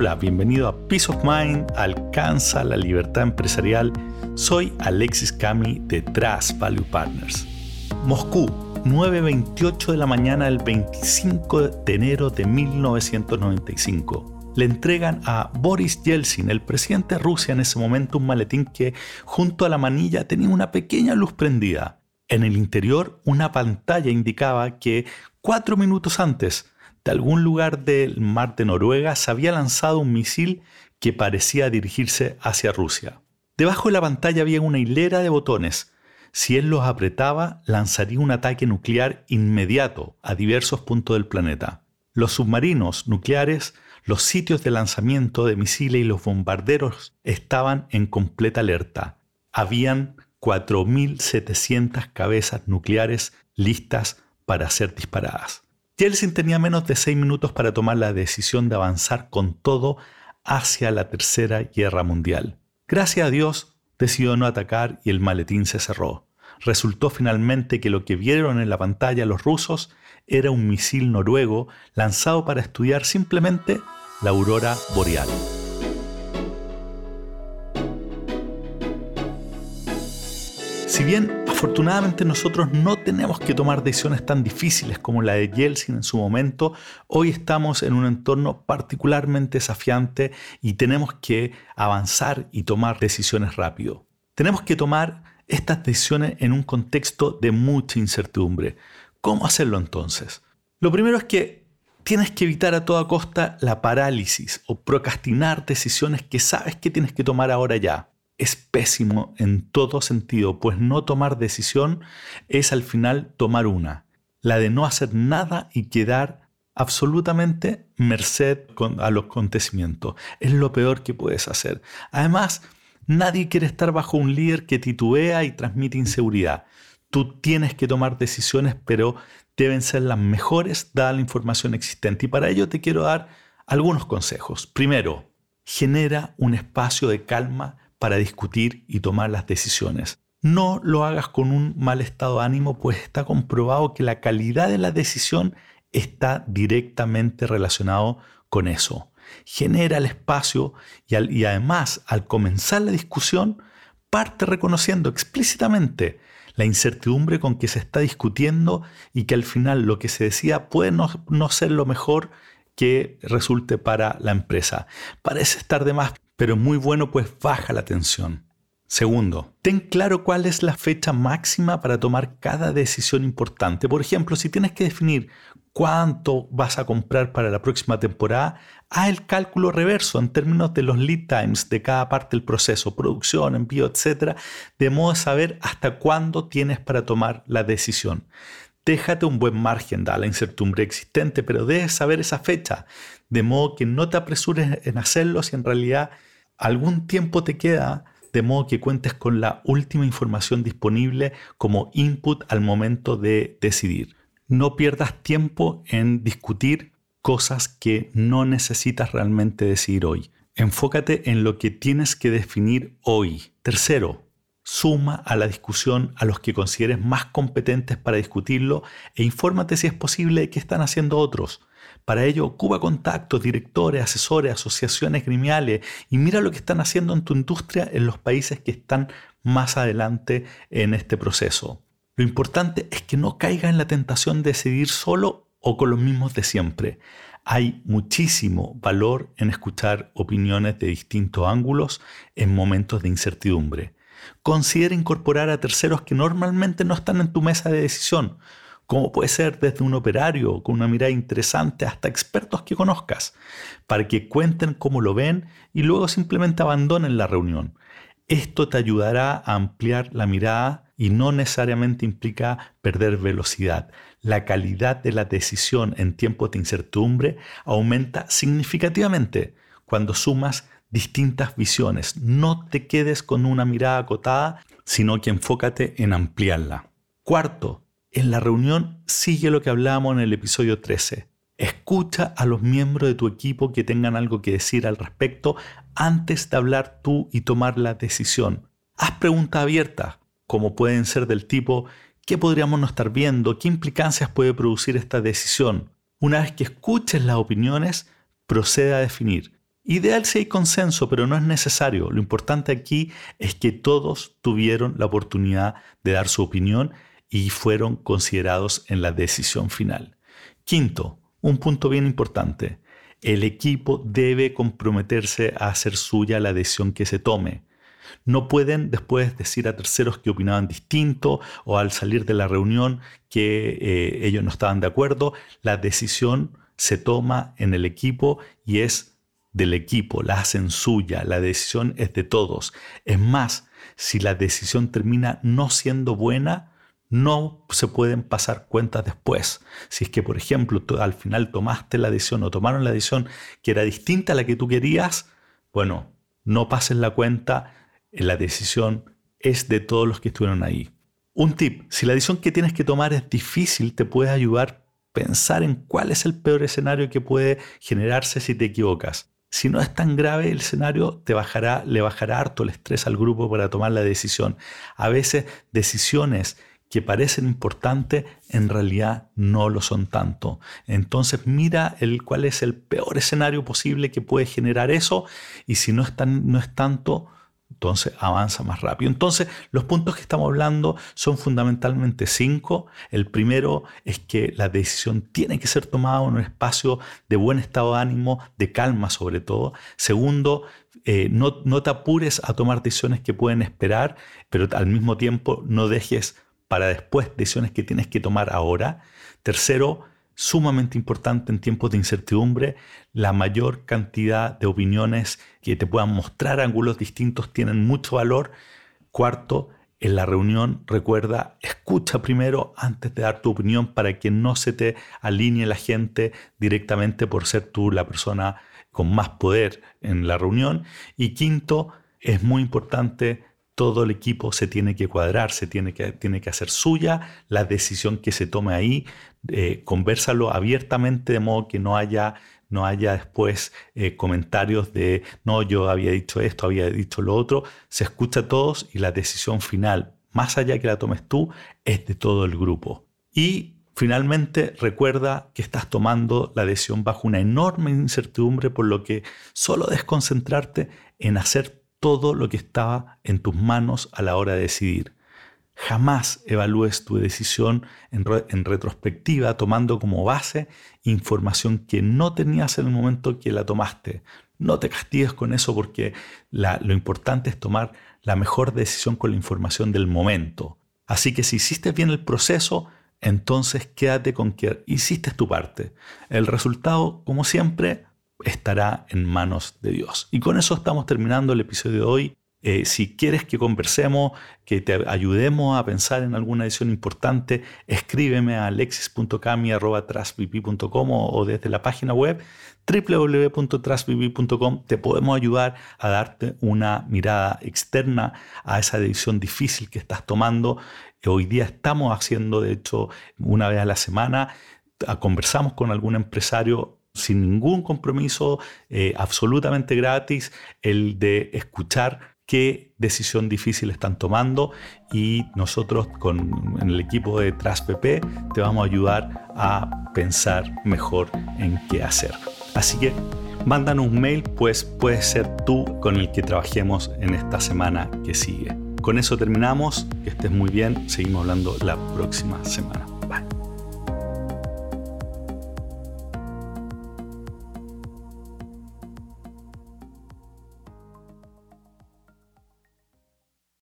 Hola, bienvenido a Peace of Mind, alcanza la libertad empresarial. Soy Alexis Cami de Trust Value Partners. Moscú, 9.28 de la mañana del 25 de enero de 1995. Le entregan a Boris Yeltsin, el presidente de Rusia en ese momento, un maletín que junto a la manilla tenía una pequeña luz prendida. En el interior, una pantalla indicaba que cuatro minutos antes de algún lugar del mar de Noruega se había lanzado un misil que parecía dirigirse hacia Rusia. Debajo de la pantalla había una hilera de botones. Si él los apretaba, lanzaría un ataque nuclear inmediato a diversos puntos del planeta. Los submarinos nucleares, los sitios de lanzamiento de misiles y los bombarderos estaban en completa alerta. Habían 4.700 cabezas nucleares listas para ser disparadas. Yeltsin tenía menos de seis minutos para tomar la decisión de avanzar con todo hacia la Tercera Guerra Mundial. Gracias a Dios, decidió no atacar y el maletín se cerró. Resultó finalmente que lo que vieron en la pantalla los rusos era un misil noruego lanzado para estudiar simplemente la aurora boreal. Si bien afortunadamente nosotros no tenemos que tomar decisiones tan difíciles como la de Yeltsin en su momento, hoy estamos en un entorno particularmente desafiante y tenemos que avanzar y tomar decisiones rápido. Tenemos que tomar estas decisiones en un contexto de mucha incertidumbre. ¿Cómo hacerlo entonces? Lo primero es que tienes que evitar a toda costa la parálisis o procrastinar decisiones que sabes que tienes que tomar ahora ya es pésimo en todo sentido, pues no tomar decisión es al final tomar una, la de no hacer nada y quedar absolutamente merced a los acontecimientos. Es lo peor que puedes hacer. Además, nadie quiere estar bajo un líder que titubea y transmite inseguridad. Tú tienes que tomar decisiones, pero deben ser las mejores dada la información existente. Y para ello te quiero dar algunos consejos. Primero, genera un espacio de calma para discutir y tomar las decisiones. No lo hagas con un mal estado de ánimo, pues está comprobado que la calidad de la decisión está directamente relacionado con eso. Genera el espacio y, además al comenzar la discusión, parte reconociendo explícitamente la incertidumbre con que se está discutiendo y que al final lo que se decía puede no, no ser lo mejor que resulte para la empresa. Parece estar de más pero muy bueno pues baja la tensión. Segundo, ten claro cuál es la fecha máxima para tomar cada decisión importante. Por ejemplo, si tienes que definir cuánto vas a comprar para la próxima temporada, haz el cálculo reverso en términos de los lead times de cada parte del proceso, producción, envío, etc., de modo de saber hasta cuándo tienes para tomar la decisión. Déjate un buen margen da la incertidumbre existente, pero debes saber esa fecha, de modo que no te apresures en hacerlo si en realidad algún tiempo te queda, de modo que cuentes con la última información disponible como input al momento de decidir. No pierdas tiempo en discutir cosas que no necesitas realmente decidir hoy. Enfócate en lo que tienes que definir hoy. Tercero, suma a la discusión a los que consideres más competentes para discutirlo e infórmate si es posible qué están haciendo otros. Para ello, ocupa contactos, directores, asesores, asociaciones gremiales y mira lo que están haciendo en tu industria en los países que están más adelante en este proceso. Lo importante es que no caiga en la tentación de decidir solo o con los mismos de siempre. Hay muchísimo valor en escuchar opiniones de distintos ángulos en momentos de incertidumbre. Considera incorporar a terceros que normalmente no están en tu mesa de decisión como puede ser desde un operario con una mirada interesante hasta expertos que conozcas, para que cuenten cómo lo ven y luego simplemente abandonen la reunión. Esto te ayudará a ampliar la mirada y no necesariamente implica perder velocidad. La calidad de la decisión en tiempos de incertidumbre aumenta significativamente cuando sumas distintas visiones. No te quedes con una mirada acotada, sino que enfócate en ampliarla. Cuarto, en la reunión sigue lo que hablábamos en el episodio 13. Escucha a los miembros de tu equipo que tengan algo que decir al respecto antes de hablar tú y tomar la decisión. Haz preguntas abiertas, como pueden ser del tipo ¿qué podríamos no estar viendo? ¿Qué implicancias puede producir esta decisión? Una vez que escuches las opiniones, procede a definir. Ideal si hay consenso, pero no es necesario. Lo importante aquí es que todos tuvieron la oportunidad de dar su opinión y fueron considerados en la decisión final. Quinto, un punto bien importante. El equipo debe comprometerse a hacer suya la decisión que se tome. No pueden después decir a terceros que opinaban distinto o al salir de la reunión que eh, ellos no estaban de acuerdo. La decisión se toma en el equipo y es del equipo, la hacen suya, la decisión es de todos. Es más, si la decisión termina no siendo buena, no se pueden pasar cuentas después. Si es que, por ejemplo, al final tomaste la decisión o tomaron la decisión que era distinta a la que tú querías, bueno, no pases la cuenta, la decisión es de todos los que estuvieron ahí. Un tip, si la decisión que tienes que tomar es difícil, te puede ayudar a pensar en cuál es el peor escenario que puede generarse si te equivocas. Si no es tan grave el escenario, te bajará, le bajará harto el estrés al grupo para tomar la decisión. A veces decisiones que parecen importantes en realidad no lo son tanto. Entonces mira el, cuál es el peor escenario posible que puede generar eso y si no es, no es tanto, entonces avanza más rápido. Entonces los puntos que estamos hablando son fundamentalmente cinco. El primero es que la decisión tiene que ser tomada en un espacio de buen estado de ánimo, de calma sobre todo. Segundo, eh, no, no te apures a tomar decisiones que pueden esperar, pero al mismo tiempo no dejes para después decisiones que tienes que tomar ahora. Tercero, sumamente importante en tiempos de incertidumbre, la mayor cantidad de opiniones que te puedan mostrar ángulos distintos tienen mucho valor. Cuarto, en la reunión recuerda, escucha primero antes de dar tu opinión para que no se te alinee la gente directamente por ser tú la persona con más poder en la reunión. Y quinto, es muy importante todo el equipo se tiene que cuadrar, se tiene que, tiene que hacer suya la decisión que se tome ahí, eh, conversalo abiertamente de modo que no haya, no haya después eh, comentarios de, no, yo había dicho esto, había dicho lo otro, se escucha a todos y la decisión final, más allá que la tomes tú, es de todo el grupo. Y Finalmente, recuerda que estás tomando la decisión bajo una enorme incertidumbre, por lo que solo desconcentrarte en hacer todo lo que estaba en tus manos a la hora de decidir. Jamás evalúes tu decisión en, retrospectiva tomando como base información que no tenías en el momento que la tomaste. No te castigues con eso porque lo importante es tomar la mejor decisión con la información del momento. Así que si hiciste bien el proceso, entonces quédate con que hiciste tu parte. El resultado, como siempre, estará en manos de Dios. Y con eso estamos terminando el episodio de hoy. Eh, si quieres que conversemos, que te ayudemos a pensar en alguna decisión importante, escríbeme a alexis.cami.com o desde la página web www.trasvivir.com te podemos ayudar a darte una mirada externa a esa decisión difícil que estás tomando. Hoy día estamos haciendo, de hecho, una vez a la semana, conversamos con algún empresario sin ningún compromiso, eh, absolutamente gratis, el de escuchar qué decisión difícil están tomando y nosotros con el equipo de TrasPP te vamos a ayudar a pensar mejor en qué hacer. Así que mándanos un mail, pues puedes ser tú con el que trabajemos en esta semana que sigue. Con eso terminamos, que estés muy bien, seguimos hablando la próxima semana. Bye.